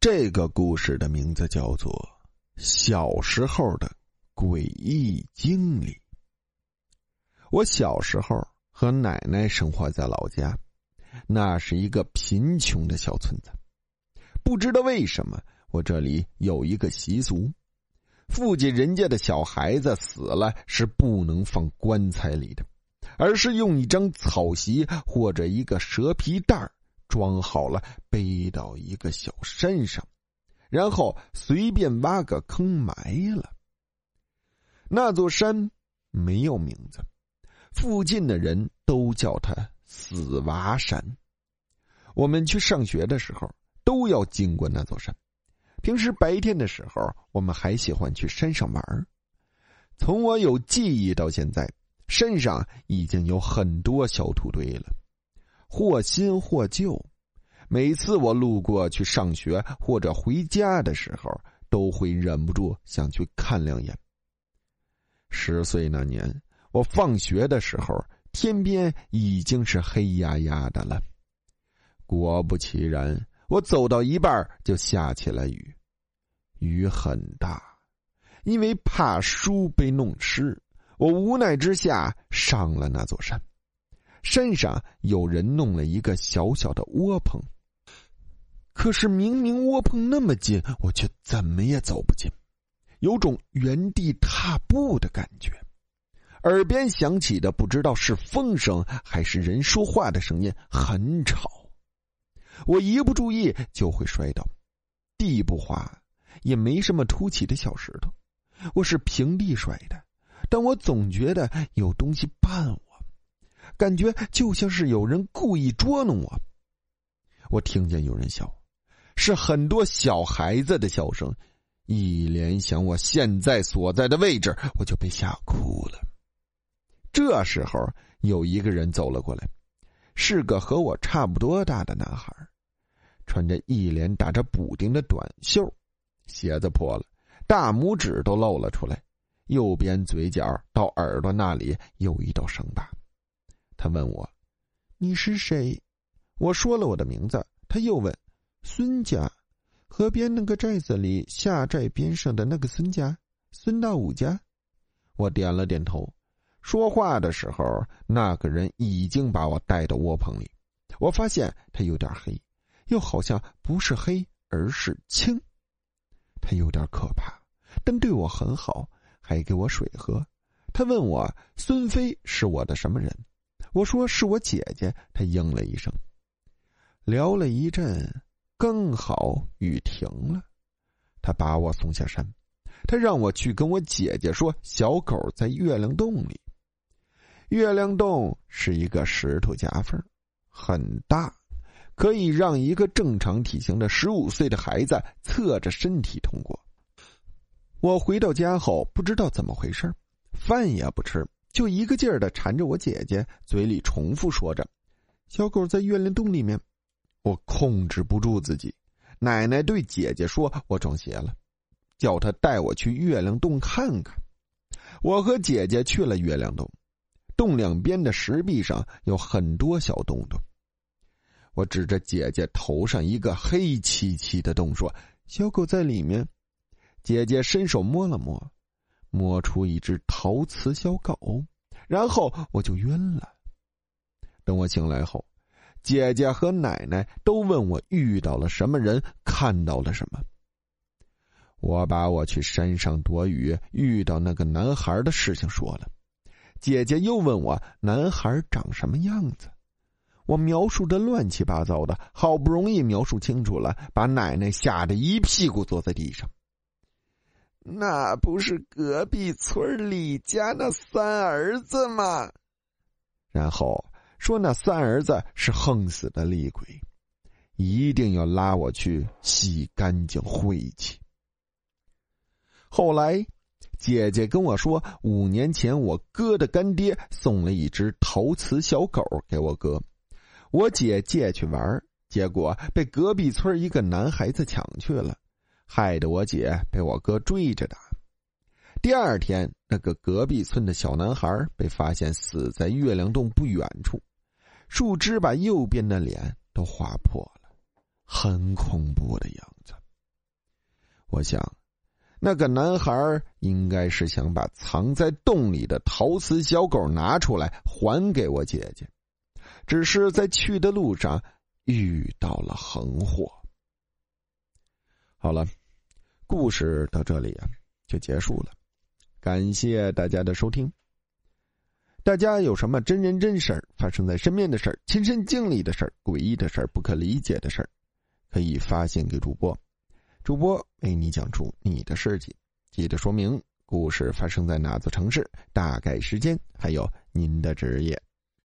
这个故事的名字叫做《小时候的诡异经历》。我小时候和奶奶生活在老家，那是一个贫穷的小村子。不知道为什么，我这里有一个习俗：附近人家的小孩子死了是不能放棺材里的，而是用一张草席或者一个蛇皮袋儿。装好了，背到一个小山上，然后随便挖个坑埋了。那座山没有名字，附近的人都叫它“死娃山”。我们去上学的时候都要经过那座山。平时白天的时候，我们还喜欢去山上玩。从我有记忆到现在，山上已经有很多小土堆了。或新或旧，每次我路过去上学或者回家的时候，都会忍不住想去看两眼。十岁那年，我放学的时候，天边已经是黑压压的了。果不其然，我走到一半就下起了雨，雨很大，因为怕书被弄湿，我无奈之下上了那座山。山上有人弄了一个小小的窝棚，可是明明窝棚那么近，我却怎么也走不进，有种原地踏步的感觉。耳边响起的不知道是风声还是人说话的声音，很吵。我一不注意就会摔倒。地不滑，也没什么凸起的小石头，我是平地摔的，但我总觉得有东西绊我。感觉就像是有人故意捉弄我。我听见有人笑，是很多小孩子的笑声。一联想我现在所在的位置，我就被吓哭了。这时候，有一个人走了过来，是个和我差不多大的男孩，穿着一连打着补丁的短袖，鞋子破了，大拇指都露了出来，右边嘴角到耳朵那里有一道伤疤。他问我：“你是谁？”我说了我的名字。他又问：“孙家，河边那个寨子里下寨边上的那个孙家，孙大武家。”我点了点头。说话的时候，那个人已经把我带到窝棚里。我发现他有点黑，又好像不是黑，而是青。他有点可怕，但对我很好，还给我水喝。他问我：“孙飞是我的什么人？”我说是我姐姐，他应了一声。聊了一阵，刚好雨停了，他把我送下山，他让我去跟我姐姐说，小狗在月亮洞里。月亮洞是一个石头夹缝，很大，可以让一个正常体型的十五岁的孩子侧着身体通过。我回到家后，不知道怎么回事，饭也不吃。就一个劲儿的缠着我姐姐，嘴里重复说着：“小狗在月亮洞里面。”我控制不住自己。奶奶对姐姐说：“我撞邪了，叫她带我去月亮洞看看。”我和姐姐去了月亮洞，洞两边的石壁上有很多小洞洞。我指着姐姐头上一个黑漆漆的洞说：“小狗在里面。”姐姐伸手摸了摸。摸出一只陶瓷小狗，然后我就晕了。等我醒来后，姐姐和奶奶都问我遇到了什么人，看到了什么。我把我去山上躲雨遇到那个男孩的事情说了。姐姐又问我男孩长什么样子，我描述的乱七八糟的，好不容易描述清楚了，把奶奶吓得一屁股坐在地上。那不是隔壁村李家那三儿子吗？然后说那三儿子是横死的厉鬼，一定要拉我去洗干净晦气。后来，姐姐跟我说，五年前我哥的干爹送了一只陶瓷小狗给我哥，我姐借去玩，结果被隔壁村一个男孩子抢去了。害得我姐被我哥追着打。第二天，那个隔壁村的小男孩被发现死在月亮洞不远处，树枝把右边的脸都划破了，很恐怖的样子。我想，那个男孩应该是想把藏在洞里的陶瓷小狗拿出来还给我姐姐，只是在去的路上遇到了横祸。好了，故事到这里啊就结束了，感谢大家的收听。大家有什么真人真事儿发生在身边的事儿、亲身经历的事儿、诡异的事儿、不可理解的事儿，可以发信给主播，主播为你讲出你的事迹。记得说明故事发生在哪座城市、大概时间，还有您的职业。